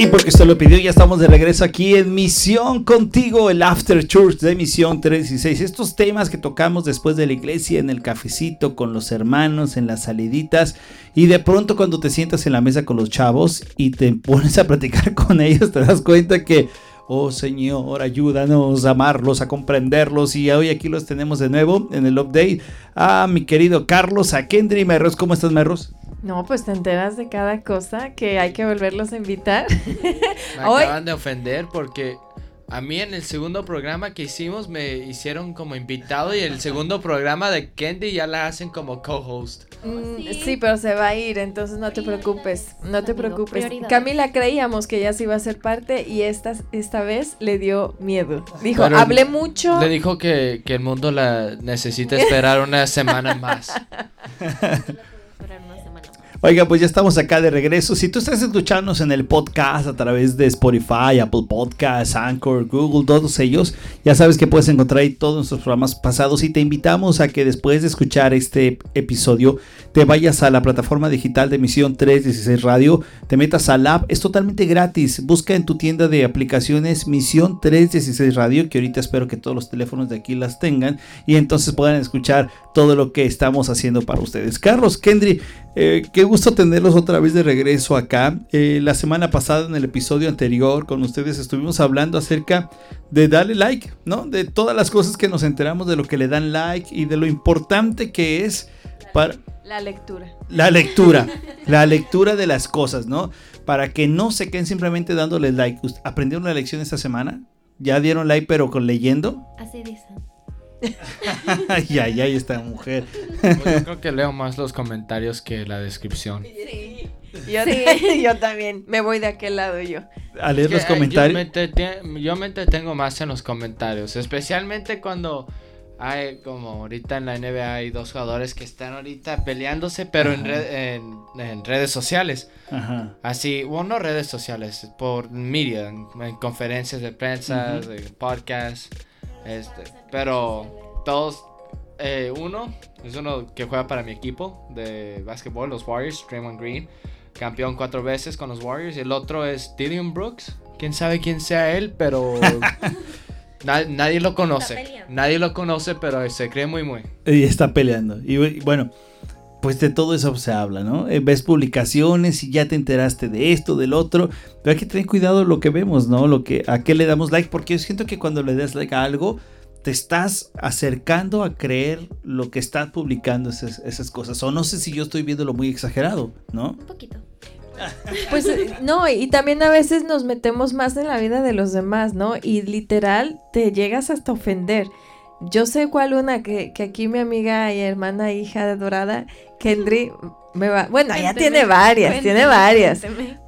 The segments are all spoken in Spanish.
Y porque usted lo pidió, ya estamos de regreso aquí en Misión Contigo, el After Church de Misión 36. Estos temas que tocamos después de la iglesia, en el cafecito, con los hermanos, en las saliditas. Y de pronto cuando te sientas en la mesa con los chavos y te pones a platicar con ellos, te das cuenta que, oh Señor, ayúdanos a amarlos, a comprenderlos. Y hoy aquí los tenemos de nuevo en el update. A mi querido Carlos, a Kendry Merros. ¿Cómo estás, Merros? No, pues te enteras de cada cosa que hay que volverlos a invitar. Me acaban de ofender porque a mí en el segundo programa que hicimos me hicieron como invitado y el segundo programa de Candy ya la hacen como co-host. Mm, sí. pero se va a ir, entonces no te preocupes, no te preocupes. Camila creíamos que ya se iba a ser parte y esta, esta vez le dio miedo. Dijo, hablé mucho. Le dijo que, que el mundo la necesita esperar una semana más. Oiga, pues ya estamos acá de regreso. Si tú estás escuchándonos en el podcast a través de Spotify, Apple Podcasts, Anchor, Google, todos ellos, ya sabes que puedes encontrar ahí todos nuestros programas pasados y te invitamos a que después de escuchar este episodio te vayas a la plataforma digital de emisión 316 Radio, te metas al app, es totalmente gratis. Busca en tu tienda de aplicaciones Misión 316 Radio, que ahorita espero que todos los teléfonos de aquí las tengan y entonces puedan escuchar todo lo que estamos haciendo para ustedes. Carlos, Kendry, eh, qué gusto tenerlos otra vez de regreso acá. Eh, la semana pasada, en el episodio anterior, con ustedes estuvimos hablando acerca de darle like, ¿no? De todas las cosas que nos enteramos de lo que le dan like y de lo importante que es para... lectura. La lectura. la lectura de las cosas, ¿no? Para que no se queden simplemente dándole like. ¿Aprendieron la lección esta semana? ¿Ya dieron like pero con leyendo? Así dicen. ay, ay, ay, esta mujer. Pues yo creo que leo más los comentarios que la descripción. Sí. Yo, también me voy de aquel lado yo. A leer los comentarios. Yo me, entretengo más en los comentarios, especialmente cuando hay como ahorita en la NBA hay dos jugadores que están ahorita peleándose, pero en, en, redes sociales. Ajá. Así, bueno, no redes sociales, por media, en, conferencias de prensa, de podcast. Este, pero todos, eh, uno es uno que juega para mi equipo de básquetbol, los Warriors, Draymond Green, campeón cuatro veces con los Warriors. Y el otro es Dillian Brooks, quién sabe quién sea él, pero nadie lo conoce. Nadie lo conoce, pero se cree muy, muy. Y está peleando. Y bueno, pues de todo eso se habla, ¿no? Eh, ves publicaciones y ya te enteraste de esto, del otro, pero hay que tener cuidado lo que vemos, ¿no? Lo que a qué le damos like, porque yo siento que cuando le das like a algo te estás acercando a creer lo que están publicando esas, cosas. O no sé si yo estoy viéndolo muy exagerado, ¿no? Un poquito. Pues eh, no, y también a veces nos metemos más en la vida de los demás, ¿no? Y literal te llegas hasta ofender. Yo sé cuál una que, que aquí mi amiga y hermana hija de Dorada, Kendry, me va. Bueno, ella tiene varias, tiene varias.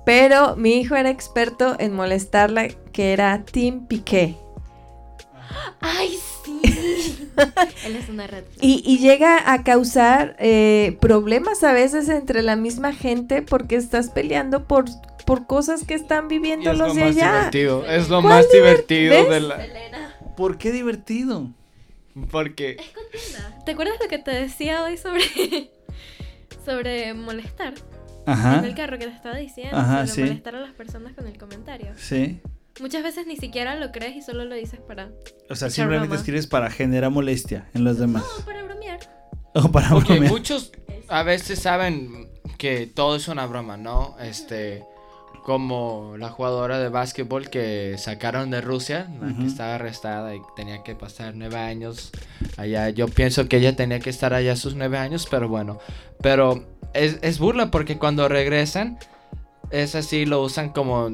Pero mi hijo era experto en molestarla, que era Tim Piqué. ¡Ay, sí! Él es una red. Y, y llega a causar eh, problemas a veces entre la misma gente porque estás peleando por, por cosas que están viviendo los de allá. Divertido. Es lo más divertido de la. ¿Por qué divertido? Porque. Es ¿Te acuerdas lo que te decía hoy sobre. sobre molestar? Ajá. En el carro que te estaba diciendo. sobre molestar a las personas con el comentario. Sí. Muchas veces ni siquiera lo crees y solo lo dices para. O sea, simplemente escribes para generar molestia en los demás. No, para bromear. O para Porque muchos a veces saben que todo es una broma, ¿no? Este como la jugadora de básquetbol que sacaron de Rusia, la que estaba arrestada y tenía que pasar nueve años allá. Yo pienso que ella tenía que estar allá sus nueve años, pero bueno. Pero es, burla porque cuando regresan, es así, lo usan como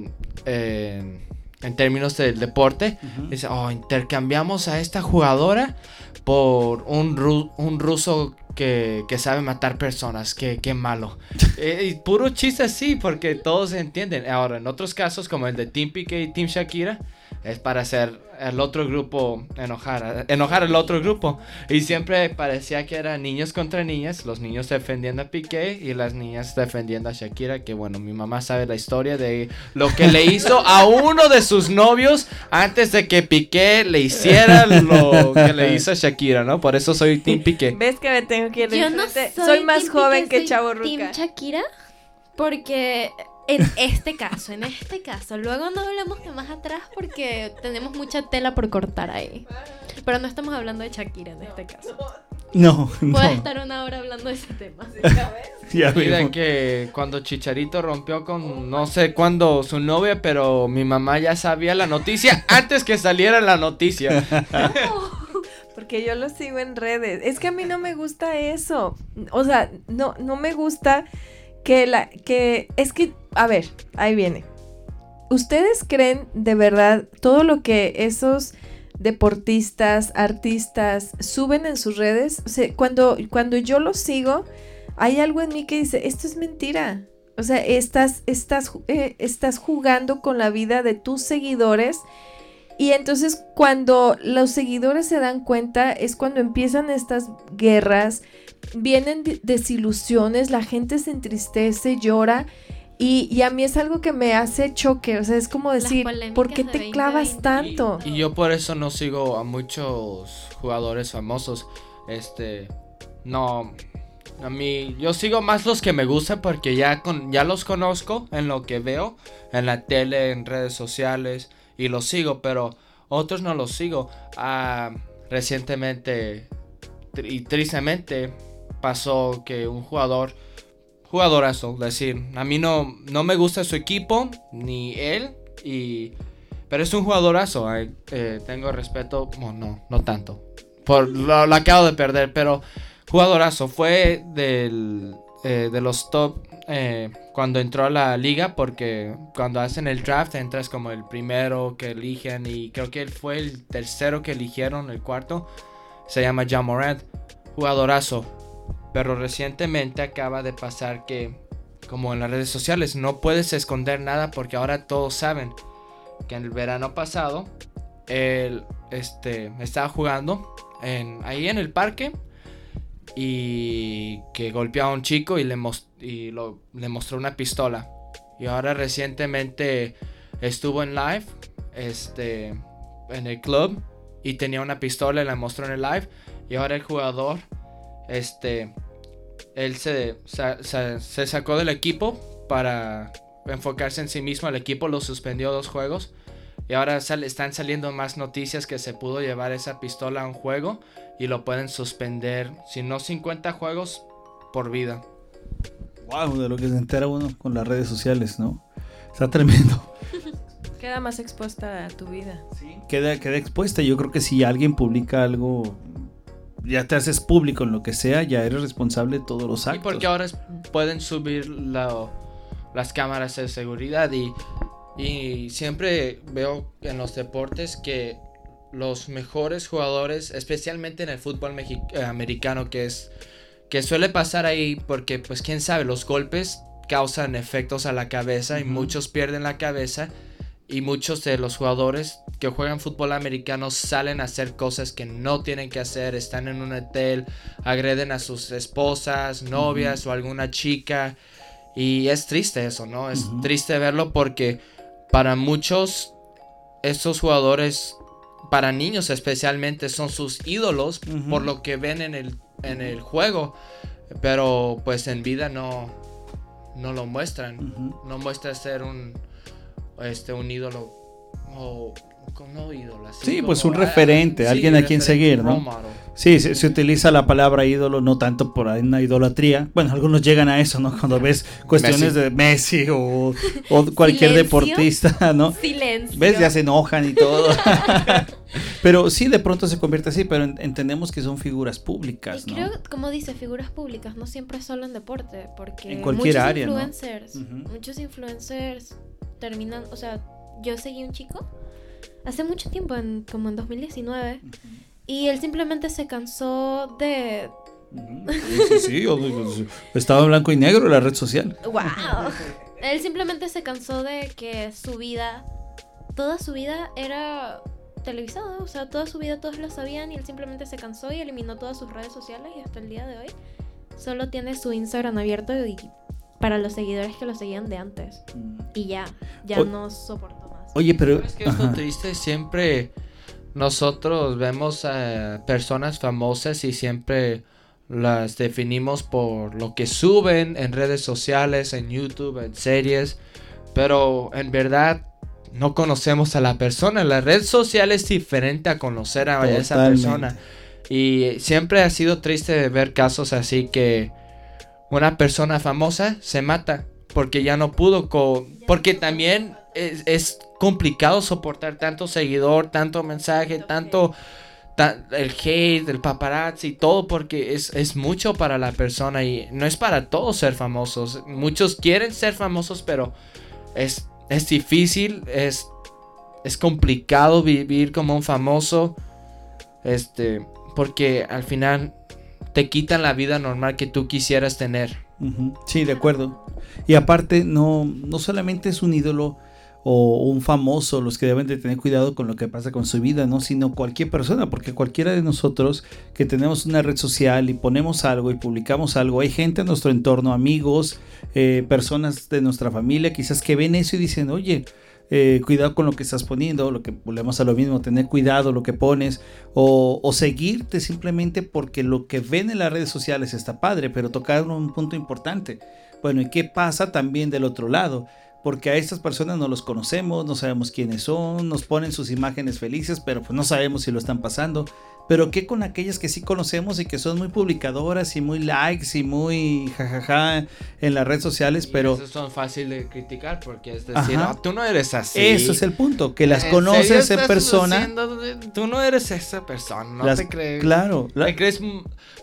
eh, en términos del deporte. Dice, oh, intercambiamos a esta jugadora por un, un ruso que, sabe matar personas, que, malo. Eh, y puro chiste así, porque todos entienden. Ahora, en otros casos, como el de Team Piqué y Team Shakira, es para hacer el otro grupo enojar, enojar al otro grupo. Y siempre parecía que eran niños contra niñas, los niños defendiendo a Piqué y las niñas defendiendo a Shakira, que bueno, mi mamá sabe la historia de lo que le hizo a uno de sus novios antes de que Piqué le hiciera lo que le hizo a Shakira, ¿no? Por eso soy Team Piqué. ¿Ves que me tengo que ir? Yo no soy, soy más joven que Chavo Ruca. Team Shakira porque En este caso, en este caso. Luego no hablamos de más atrás porque tenemos mucha tela por cortar ahí. Pero no estamos hablando de Shakira en este caso. No, no. Puedo estar una hora hablando de ese tema. Ya que cuando Chicharito rompió con no sé cuándo su novia, pero mi mamá ya sabía la noticia antes que saliera la noticia. Porque yo lo sigo en redes. Es que a mí no me gusta eso. O sea, no, no me gusta que la, que, es que, a ver, ahí viene. ¿Ustedes creen de verdad todo lo que esos deportistas, artistas suben en sus redes? O sea, cuando, cuando yo los sigo, hay algo en mí que dice, esto es mentira. O sea, estás, estás, eh, estás jugando con la vida de tus seguidores. Y entonces cuando los seguidores se dan cuenta es cuando empiezan estas guerras, vienen de- desilusiones, la gente se entristece, llora. Y, y a mí es algo que me hace choque, o sea, es como decir, ¿por qué de te clavas 2020. tanto? Y yo por eso no sigo a muchos jugadores famosos. Este, no, a mí, yo sigo más los que me gustan porque ya, con, ya los conozco en lo que veo, en la tele, en redes sociales, y los sigo, pero otros no los sigo. Ah, recientemente, y tristemente, pasó que un jugador, jugadorazo, decir, a mí no, no me gusta su equipo, ni él, y... Pero es un jugadorazo, eh, tengo respeto, bueno, no, no tanto. Por lo, lo acabo de perder, pero jugadorazo. Fue del, eh, de los top eh, cuando entró a la liga, porque cuando hacen el draft entras como el primero que eligen y creo que él fue el tercero que eligieron, el cuarto. Se llama John Morant, jugadorazo. Pero recientemente acaba de pasar que, como en las redes sociales, no puedes esconder nada porque ahora todos saben que en el verano pasado él este, estaba jugando en, ahí en el parque y que golpeó a un chico y le, y lo- le mostró una pistola. Y ahora recientemente estuvo en live este, en el club y tenía una pistola y la mostró en el live. Y ahora el jugador, este, él se, se sacó del equipo para enfocarse en sí mismo. El equipo lo suspendió dos juegos. Y ahora sal- están saliendo más noticias que se pudo llevar esa pistola a un juego y lo pueden suspender, si no 50 juegos, por vida. Wow, de lo que se entera uno con las redes sociales, ¿no? Está tremendo. Queda más expuesta a tu vida. Queda, queda expuesta. Yo creo que si alguien publica algo, ya te haces público en lo que sea, ya eres responsable de todos los Y actos. porque ahora es- pueden subir la- las cámaras de seguridad y, y siempre veo en los deportes que los mejores jugadores, especialmente en el fútbol eh, americano, que es que suele pasar ahí porque pues quién sabe, los golpes causan efectos a la cabeza y muchos pierden la cabeza y muchos de los jugadores que juegan fútbol americano salen a hacer cosas que no tienen que hacer, están en un hotel, agreden a sus esposas, novias o alguna chica. Y es triste eso, ¿no? Es triste verlo porque para muchos estos jugadores para niños especialmente son sus ídolos por lo que ven en el, en el juego pero pues en vida no no lo muestran. No muestra ser un este un ídolo o no ídolo así Sí, como- pues un referente, sí, alguien a quien seguir, ¿no? Sí, se, se utiliza la palabra ídolo no tanto por ahí una idolatría. Bueno, algunos llegan a eso, ¿no? Cuando ves cuestiones Messi. de Messi o, o cualquier Silencio. deportista, ¿no? Silencio. ¿Ves? Ya se enojan y todo. pero sí, de pronto se convierte así, pero en- entendemos que son figuras públicas, Y ¿no? creo, como dice, figuras públicas, no siempre solo en deporte, porque En cualquier muchos área, ¿no? influencers, Ujú. muchos influencers terminan, o sea, yo seguí un chico hace mucho tiempo, en, como en 2019, y él simplemente se cansó de. Sí, sí, sí, Estaba en blanco y negro la red social. wow, él simplemente se cansó de que su vida, toda su vida era televisada, o sea, toda su vida todos lo sabían y él simplemente se cansó y eliminó todas sus redes sociales y hasta el día de hoy solo tiene su Instagram abierto y para los seguidores que lo seguían de antes y ya, ya O- no soportó más. Oye, pero... ¿Sabes qué es lo ajá. triste? Siempre nosotros vemos a personas famosas y siempre las definimos por lo que suben en redes sociales, en YouTube, en series. pero en verdad no conocemos a la persona. La red social es diferente a conocer a esa persona. Y siempre ha sido triste ver casos así que una persona famosa se mata porque ya no pudo co- porque también es, es complicado soportar tanto seguidor, tanto mensaje, tanto ta- el hate, el paparazzi, todo porque es, es mucho para la persona y no es para todos ser famosos. Muchos quieren ser famosos, pero es, es difícil, es, es complicado vivir como un famoso. Este, porque al final te quitan la vida normal que tú quisieras tener. Sí, de acuerdo. Y aparte, no, no solamente es un ídolo o un famoso los que deben de tener cuidado con lo que pasa con su vida, ¿no? Sino cualquier persona, porque cualquiera de nosotros que tenemos una red social y ponemos algo y publicamos algo, hay gente en nuestro entorno, amigos, eh, personas de nuestra familia, quizás que ven eso y dicen, oye, eh, cuidado con lo que estás poniendo, lo que volvemos a lo mismo, tener cuidado lo que pones o, o seguirte simplemente porque lo que ven en las redes sociales está padre, pero tocar un punto importante. Bueno, ¿y qué pasa también del otro lado? Porque a estas personas no los conocemos, no sabemos quiénes son, nos ponen sus imágenes felices, pero pues no sabemos si lo están pasando. Pero ¿qué con aquellas que sí conocemos y que son muy publicadoras y muy likes y muy jajaja en las redes sociales? Pero esos son fáciles de criticar porque es decir. "Ah, tú no eres así. eso es el punto, que las ¿En conoces en persona. haciendo de- Tú no eres esa persona, no las- te crees. Claro, la- Te crees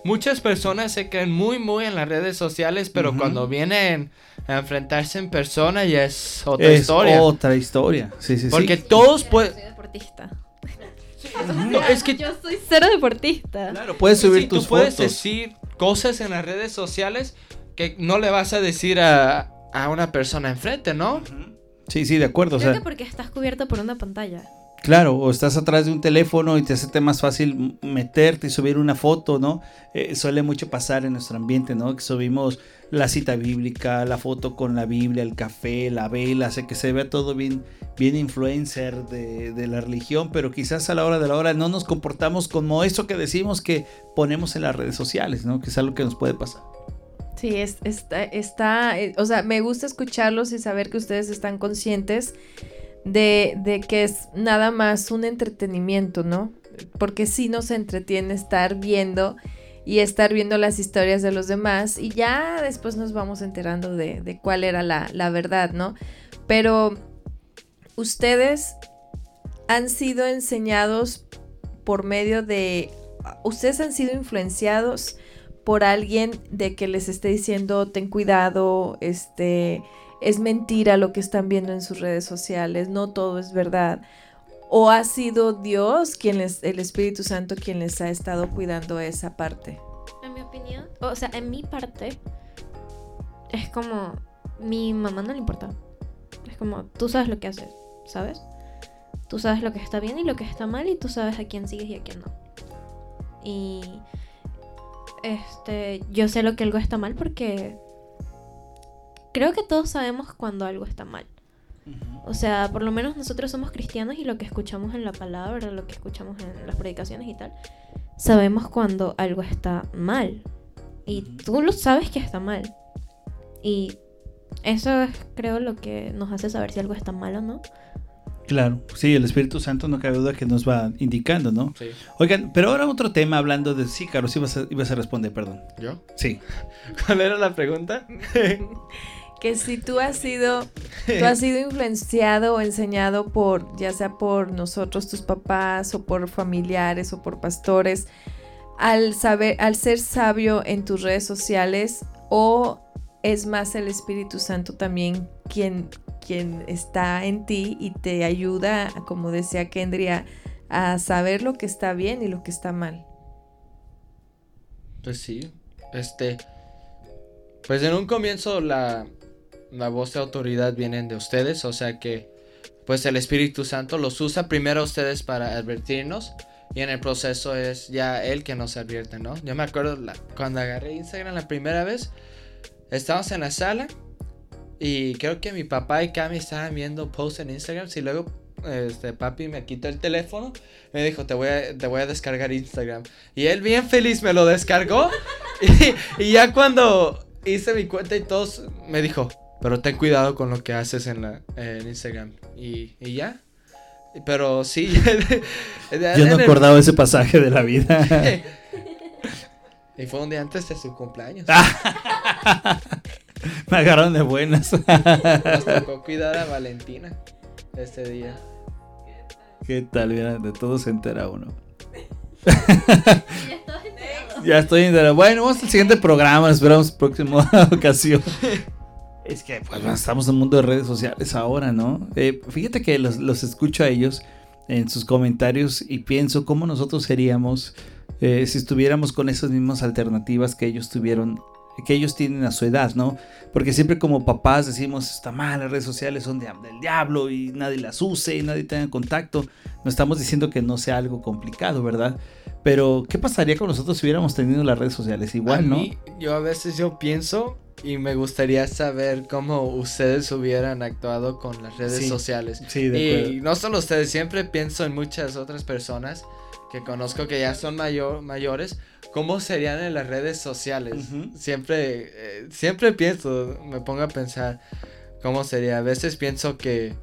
muchas personas se creen muy muy en las redes sociales, pero Ujú. cuando vienen a enfrentarse en persona ya es otra es historia. otra historia. Sí, sí, sí. Porque todos pueden Soy deportista. No, es que Yo soy cero deportista. Claro, puedes subir sí, tus tú puedes fotos. decir cosas en las redes sociales que no le vas a decir a, a una persona enfrente, ¿no? Sí, sí, de acuerdo. O Creo sea, que porque estás cubierto por una pantalla. Claro, o estás atrás de un teléfono y te hace más fácil meterte y subir una foto, ¿no? Eh, suele mucho pasar en nuestro ambiente, ¿no? Que subimos la cita bíblica, la foto con la Biblia, el café, la vela, hace que se vea todo bien, bien influencer de, de la religión, pero quizás a la hora de la hora no nos comportamos como eso que decimos que ponemos en las redes sociales, ¿no? Que es algo que nos puede pasar. Sí, es, está, está, eh, o sea, me gusta escucharlos y saber que ustedes están conscientes de, de que es nada más un entretenimiento, ¿no? Porque sí nos entretiene estar viendo y estar viendo las historias de los demás y ya después nos vamos enterando de, de cuál era la, la verdad, ¿no? Pero ustedes han sido enseñados por medio de, ustedes han sido influenciados por alguien de que les esté diciendo ten cuidado, este es mentira lo que están viendo en sus redes sociales, no todo es verdad. O ha sido Dios quien les, el Espíritu Santo quien les ha estado cuidando esa parte. En mi opinión, o sea, en mi parte, es como, mi mamá no le importa. Es como, tú sabes lo que haces, ¿sabes? Tú sabes lo que está bien y lo que está mal y tú sabes a quién sigues y a quién no. Y, este, yo sé lo que algo está mal porque creo que todos sabemos cuando algo está mal. O sea, por lo menos nosotros somos cristianos y lo que escuchamos en la palabra, lo que escuchamos en las predicaciones y tal, sabemos cuando algo está mal. Y tú lo sabes que está mal. Y eso es, creo, lo que nos hace saber si algo está mal o no. Claro, sí, el Espíritu Santo no cabe duda que nos va indicando, ¿no? Sí. Oigan, pero ahora otro tema hablando de... Sí, Carlos, ibas a, ibas a responder, perdón. ¿Yo? Sí. ¿Cuál era la pregunta? Que si tú has sido, tú has sido influenciado o enseñado por, ya sea por nosotros, tus papás, o por familiares, o por pastores, al saber, al ser sabio en tus redes sociales, o es más el Espíritu Santo también quien, quien está en ti y te ayuda, como decía Kendria, a saber lo que está bien y lo que está mal. Pues sí, este... Pues en un comienzo la, la voz de autoridad vienen de ustedes, o sea que pues el Espíritu Santo los usa primero a ustedes para advertirnos y en el proceso es ya Él que nos advierte, ¿no? Yo me acuerdo cuando agarré Instagram la primera vez, estábamos en la sala y creo que mi papá y Cami estaban viendo posts en Instagram y luego este papi me quitó el teléfono me dijo te voy a, te voy a descargar Instagram y él bien feliz me lo descargó y ya cuando hice mi cuenta y todos me dijo Pero ten cuidado con lo que haces en, la, en Instagram. Y, y ya. Pero sí. Yo no acordaba ese pasaje de la vida. y fue un día antes de su cumpleaños. Me agarraron de buenas. Nos tocó cuidar a Valentina este día. ¿Qué tal? Mira, de todo se entera uno. Ya estoy enterado. Ya estoy enterado. Bueno, vamos al siguiente programa. Esperamos próxima ocasión. Es que pues, estamos en un mundo de redes sociales ahora, ¿no? Eh, fíjate que los, los escucho a ellos en sus comentarios y pienso cómo nosotros seríamos eh, si estuviéramos con esas mismas alternativas que ellos tuvieron que ellos tienen a su edad, ¿no? Porque siempre como papás decimos, está mal, las redes sociales son de- del diablo y nadie las use y nadie tenga contacto. No estamos diciendo que no sea algo complicado, ¿verdad? Pero, ¿qué pasaría con nosotros si hubiéramos tenido las redes sociales? A Igual, ¿no? mí, yo a veces yo pienso y me gustaría saber cómo ustedes hubieran actuado con las redes Sí. sociales. Sí, de Y acuerdo. no solo ustedes, siempre pienso en muchas otras personas que conozco que ya son mayor, mayores, cómo serían en las redes sociales. Siempre, eh, siempre pienso, me pongo a pensar cómo sería. A veces pienso que,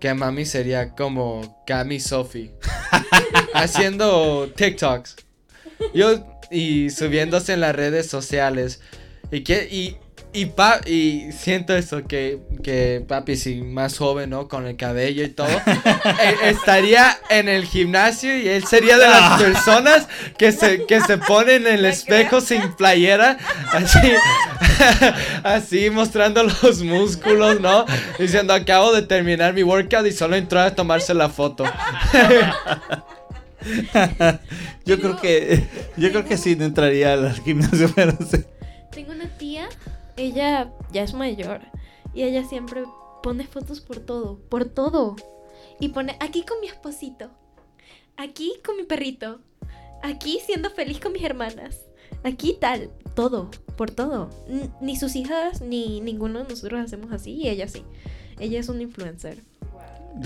que mami sería como Cami Sophie, haciendo TikToks. Yo, y subiéndose en las redes sociales. Y que, y, y, pa, y siento eso, que, que papi, si más joven, ¿no? Con el cabello y todo, eh, estaría en el gimnasio y él sería de las personas que se, que se ponen en el espejo sin playera, así, así mostrando los músculos, ¿no? Diciendo, acabo de terminar mi workout y solo entró a tomarse la foto. yo creo que yo creo que sí no entraría al gimnasio, pero sí. Tengo una tía, ella ya es mayor y ella siempre pone fotos por todo, por todo. Y pone aquí con mi esposito, aquí con mi perrito, aquí siendo feliz con mis hermanas, aquí tal, todo, por todo. N- ni sus hijas ni ninguno de nosotros hacemos así y ella sí. Ella es un influencer.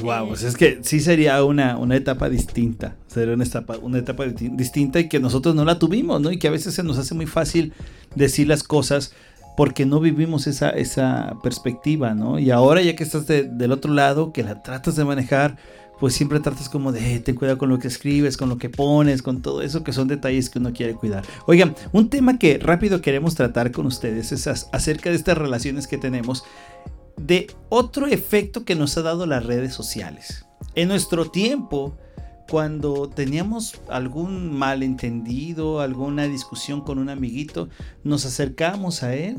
Wow, pues es que sí sería una, una etapa distinta. Sería una etapa, una etapa di- distinta y que nosotros no la tuvimos, ¿no? Y que a veces se nos hace muy fácil decir las cosas porque no vivimos esa, esa perspectiva, ¿no? Y ahora ya que estás de- del otro lado, que la tratas de manejar, pues siempre tratas como de, "Eh, ten cuidado con lo que escribes, con lo que pones, con todo eso, que son detalles que uno quiere cuidar. Oigan, un tema que rápido queremos tratar con ustedes es acerca de estas relaciones que tenemos de otro efecto que nos ha dado las redes sociales. En nuestro tiempo, cuando teníamos algún malentendido, alguna discusión con un amiguito, nos acercábamos a él,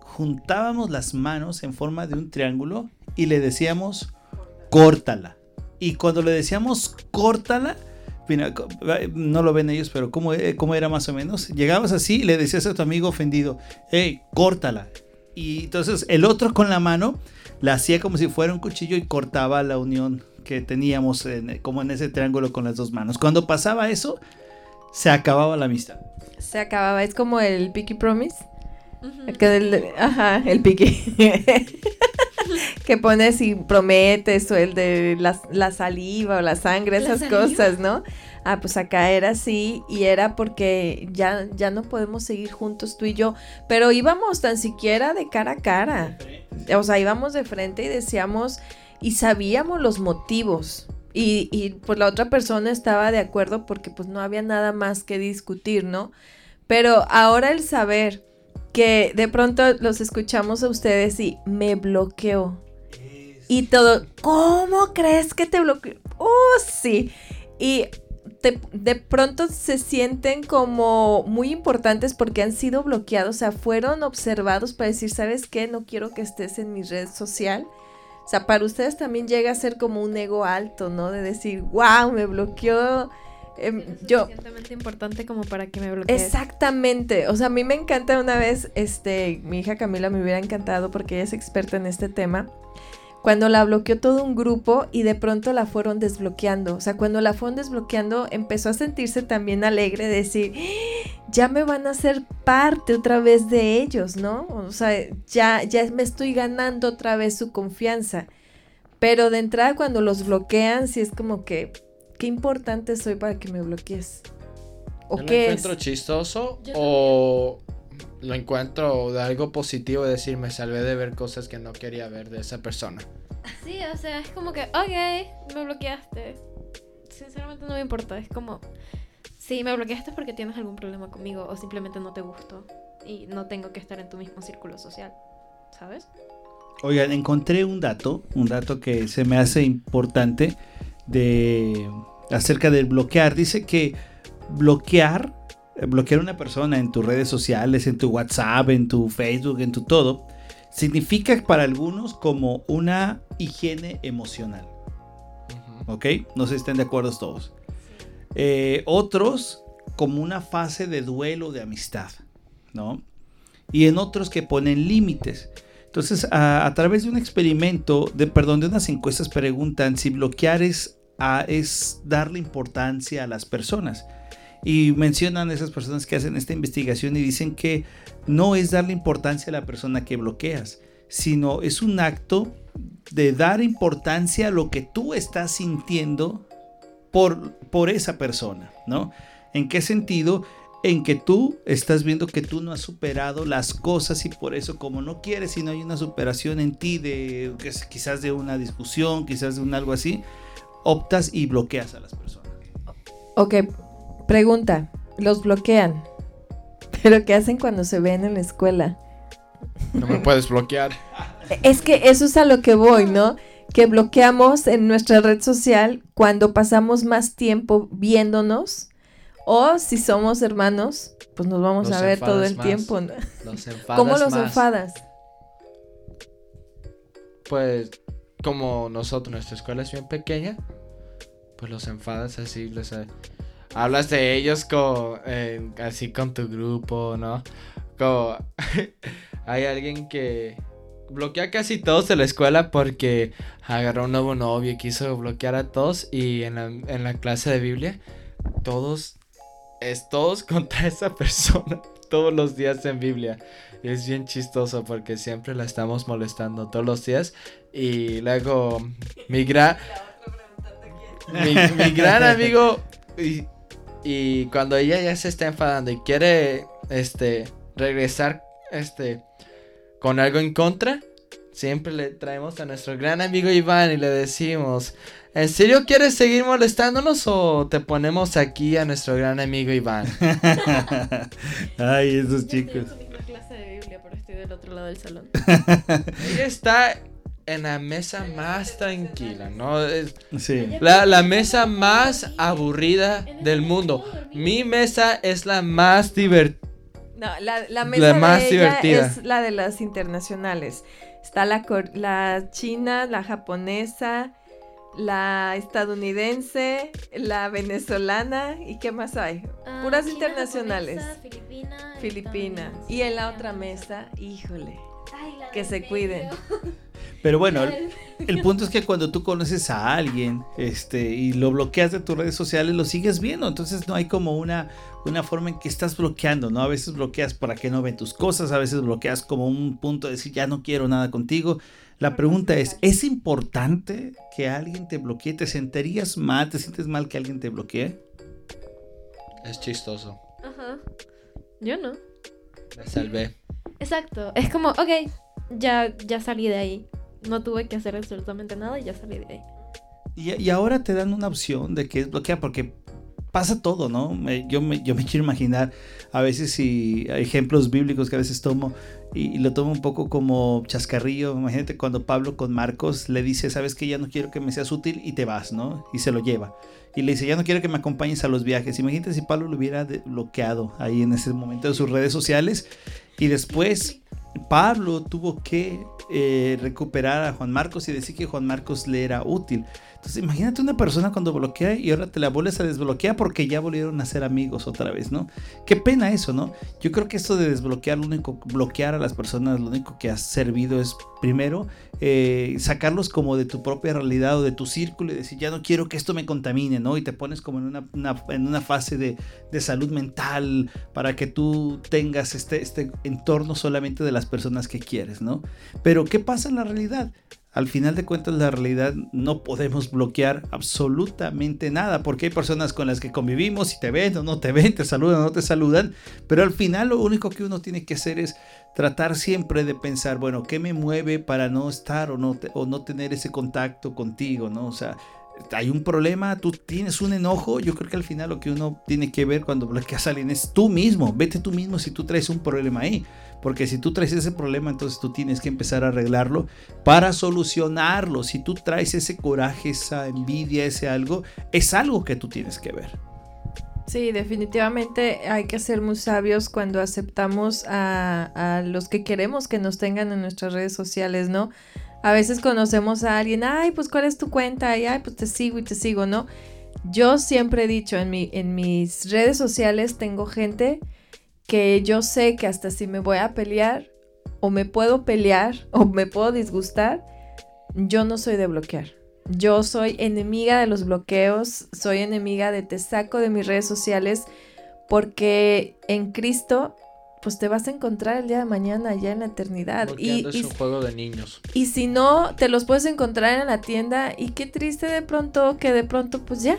juntábamos las manos en forma de un triángulo y le decíamos, córtala. Y cuando le decíamos, córtala, no lo ven ellos, pero ¿cómo, eh, cómo era más o menos? Llegabas así y le decías a tu amigo ofendido, hey, córtala. Y entonces el otro con la mano la hacía como si fuera un cuchillo y cortaba la unión que teníamos en- como en ese triángulo con las dos manos. Cuando pasaba eso, se acababa la amistad. Se acababa, es como el Picky Promise. Ujú. El que del- ajá, el Picky. que pones y prometes o el de la, la saliva o la sangre, ¿La esas saliva? cosas, ¿no? Ah, pues acá era así y era porque ya, ya no podemos seguir juntos tú y yo, pero íbamos tan siquiera de cara a cara. O sea, íbamos de frente y decíamos y sabíamos los motivos. Y, y pues la otra persona estaba de acuerdo porque pues no había nada más que discutir, ¿no? Pero ahora el saber que de pronto los escuchamos a ustedes y me bloqueó. Y todo, ¿cómo crees que te bloqueó? Oh, sí. Y te- de pronto se sienten como muy importantes porque han sido bloqueados, o sea, fueron observados para decir, ¿sabes qué? No quiero que estés en mi red social. O sea, para ustedes también llega a ser como un ego alto, ¿no? De decir, wow, me bloqueó. em, yo, suficientemente importante como para que me bloquees. Exactamente, o sea, a mí me encanta una vez, este, mi hija Camila me hubiera encantado porque ella es experta en este tema, cuando la bloqueó todo un grupo y de pronto la fueron desbloqueando, o sea, cuando la fueron desbloqueando empezó a sentirse también alegre de decir, "¡Ah! ya me van a hacer parte otra vez de ellos, ¿no? O sea, ya, ya me estoy ganando otra vez su confianza, pero de entrada cuando los bloquean, sí es como que, qué importante soy para que me bloquees. ¿O Yo lo qué es? encuentro chistoso Yo o lo encuentro de algo positivo, es decir, me salvé de ver cosas que no quería ver de esa persona. Sí, o sea, es como que, ok, me bloqueaste. Sinceramente no me importa, es como, sí, me bloqueaste porque tienes algún problema conmigo o simplemente no te gusto y no tengo que estar en tu mismo círculo social, ¿sabes? Oigan, encontré un dato, un dato que se me hace importante de acerca del bloquear. Dice que bloquear, bloquear a una persona en tus redes sociales, en tu WhatsApp, en tu Facebook, en tu todo, significa para algunos como una higiene emocional. ¿Ok? No sé si estén de acuerdo todos. Eh, otros como una fase de duelo de amistad, ¿no? Y en otros que ponen límites. Entonces, a, través de un experimento, de, perdón, de unas encuestas preguntan si bloquear es, es darle importancia a las personas. Y mencionan esas personas que hacen esta investigación y dicen que no es darle importancia a la persona que bloqueas, sino es un acto de dar importancia a lo que tú estás sintiendo por, por esa persona, ¿no? ¿En qué sentido? En que tú estás viendo que tú no has superado las cosas y por eso como no quieres y no hay una superación en ti de quizás de una discusión, quizás de un algo así, optas y bloqueas a las personas. Ok, pregunta, los bloquean, pero ¿qué hacen cuando se ven en la escuela? No me puedes bloquear. Es que eso es a lo que voy, ¿no? Que bloqueamos en nuestra red social cuando pasamos más tiempo viéndonos o si somos hermanos, pues nos vamos a ver todo el tiempo. ¿no? Los ¿Cómo los enfadas? Pues como nosotros, nuestra escuela es bien pequeña, pues los enfadas así, les hablas de ellos con, así con tu grupo, ¿no? Como hay alguien que bloquea casi todos de la escuela porque agarró un nuevo novio y quiso bloquear a todos y en la, en la clase de Biblia todos es todos contra esa persona todos los días en Biblia. Es bien chistoso porque siempre la estamos molestando todos los días y luego mi gran mi, gran amigo y, y cuando ella ya se está enfadando y quiere este regresar este con algo en contra, siempre le traemos a nuestro gran amigo Iván y le decimos, ¿en serio quieres seguir molestándonos o te ponemos aquí a nuestro gran amigo Iván? Ay, esos chicos. clase de Biblia, pero estoy del otro lado del salón. Ella está en la mesa más tranquila, ¿no? sí. La, la, mesa más aburrida del mundo. Mi mesa es la más divertida no, la, mesa más de ella es la de las internacionales. Está la, la china, la japonesa, la estadounidense, la venezolana y qué más hay. Ah, Puras internacionales. Filipina. Filipina. Y en la otra mesa, híjole, que se cuiden. Pero bueno, el, punto es que cuando tú conoces a alguien este, y lo bloqueas de tus redes sociales, lo sigues viendo. Entonces no hay como una, una forma en que estás bloqueando, ¿no? A veces bloqueas para que no ven tus cosas, a veces bloqueas como un punto de decir ya no quiero nada contigo. La pregunta es, ¿es importante que alguien te bloquee? ¿Te sentirías mal? ¿Te sientes mal que alguien te bloquee? Es chistoso. Ajá. Yo no. Me salvé. Exacto. Es como, ok, ya, ya salí de ahí. No tuve que hacer absolutamente nada y ya salí de ahí. Y, ahora te dan una opción de que es bloquear porque pasa todo, ¿no? Yo me, yo me quiero imaginar a veces si ejemplos bíblicos que a veces tomo y, lo tomo un poco como chascarrillo. Imagínate cuando Pablo con Marcos le dice, sabes que ya no quiero que me seas útil y te vas, ¿no? Y se lo lleva. Y le dice, ya no quiero que me acompañes a los viajes. Imagínate si Pablo lo hubiera bloqueado ahí en ese momento de sus redes sociales y después Pablo tuvo que eh, recuperar a Juan Marcos y decir que Juan Marcos le era útil. Entonces, imagínate una persona cuando bloquea y ahora te la vuelves a desbloquear porque ya volvieron a ser amigos otra vez, ¿no? Qué pena eso, ¿no? Yo creo que esto de desbloquear, lo único, bloquear a las personas, lo único que ha servido es, primero, eh, sacarlos como de tu propia realidad o de tu círculo y decir, ya no quiero que esto me contamine, ¿no? Y te pones como en una, en una fase de, de, salud mental para que tú tengas este, este entorno solamente de las personas que quieres, ¿no? Pero, ¿qué pasa en la realidad? Al final de cuentas la realidad no podemos bloquear absolutamente nada, porque hay personas con las que convivimos y te ven o no te ven, te saludan o no te saludan, pero al final lo único que uno tiene que hacer es tratar siempre de pensar, bueno, ¿qué me mueve para no estar o no, o no tener ese contacto contigo, ¿no? O sea, hay un problema, tú tienes un enojo, yo creo que al final lo que uno tiene que ver cuando bloqueas a alguien es tú mismo, vete tú mismo si tú traes un problema ahí, porque si tú traes ese problema, entonces tú tienes que empezar a arreglarlo para solucionarlo, si tú traes ese coraje, esa envidia, ese algo, es algo que tú tienes que ver. Sí, definitivamente hay que ser muy sabios cuando aceptamos a, a los que queremos que nos tengan en nuestras redes sociales, ¿no? A veces conocemos a alguien, ay, pues cuál es tu cuenta, y ay, pues te sigo y te sigo, ¿no? Yo siempre he dicho, en, en mis redes sociales tengo gente que yo sé que hasta si me voy a pelear, o me puedo pelear, o me puedo disgustar, yo no soy de bloquear. Yo soy enemiga de los bloqueos, soy enemiga de te saco de mis redes sociales, porque en Cristo pues te vas a encontrar el día de mañana ya en la eternidad. Y, es un juego de niños. Y si no, te los puedes encontrar en la tienda y qué triste de pronto que de pronto pues ya,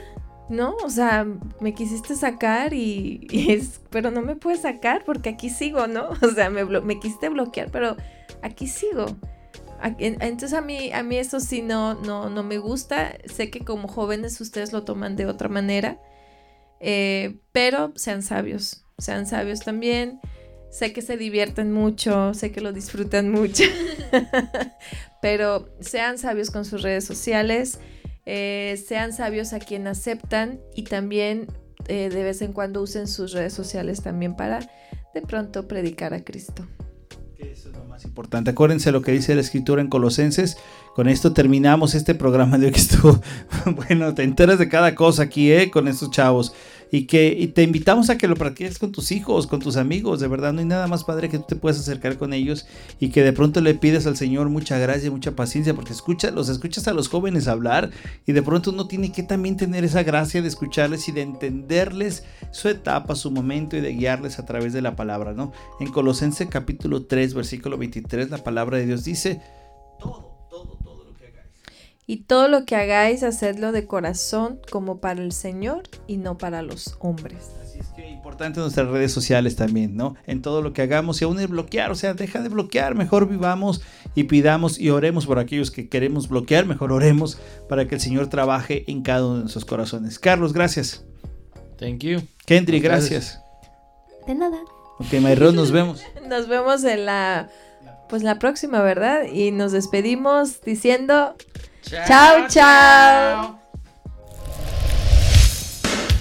¿no? O sea, me quisiste sacar y, es, pero no me puedes sacar porque aquí sigo, ¿no? O sea, me, me quisiste bloquear, pero aquí sigo. Entonces a mí, a mí eso sí no, no, no me gusta. Sé que como jóvenes ustedes lo toman de otra manera. Eh, pero sean sabios, sean sabios también. Sé que se divierten mucho, sé que lo disfrutan mucho, pero sean sabios con sus redes sociales, eh, sean sabios a quien aceptan y también eh, de vez en cuando usen sus redes sociales también para de pronto predicar a Cristo. Eso es lo más importante. Acuérdense lo que dice la escritura en Colosenses. Con esto terminamos este programa de hoy que estuvo. bueno, te enteras de cada cosa aquí, ¿eh? Con estos chavos y que te invitamos a que lo practiques con tus hijos, con tus amigos, de verdad no hay nada más padre que tú te puedas acercar con ellos y que de pronto le pides al Señor mucha gracia, mucha paciencia, porque escucha, los escuchas a los jóvenes hablar y de pronto uno tiene que también tener esa gracia de escucharles y de entenderles su etapa, su momento y de guiarles a través de la palabra, ¿no? En Colosense capítulo 3, versículo 23, la palabra de Dios dice, y todo lo que hagáis, hacedlo de corazón como para el Señor y no para los hombres. Así es que importante nuestras redes sociales también, ¿no? En todo lo que hagamos y aún el bloquear, o sea, deja de bloquear, mejor vivamos y pidamos y oremos por aquellos que queremos bloquear, mejor oremos para que el Señor trabaje en cada uno de nuestros corazones. Carlos, gracias. Thank you. Kendry, gracias. De nada. Ok, Mayron, nos vemos. nos vemos en la pues la próxima, ¿verdad? Y nos despedimos diciendo Chao, chao.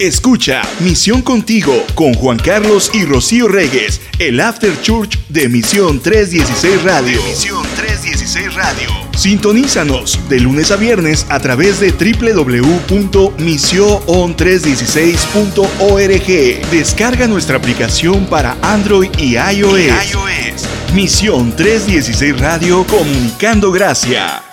Escucha Misión Contigo con Juan Carlos y Rocío Reyes, el After Church de Misión 316 Radio. Misión 316 Radio. Sintonízanos de lunes a viernes a través de www.mision316.org. Descarga nuestra aplicación para Android y iOS. Misión 316 Radio Comunicando Gracia.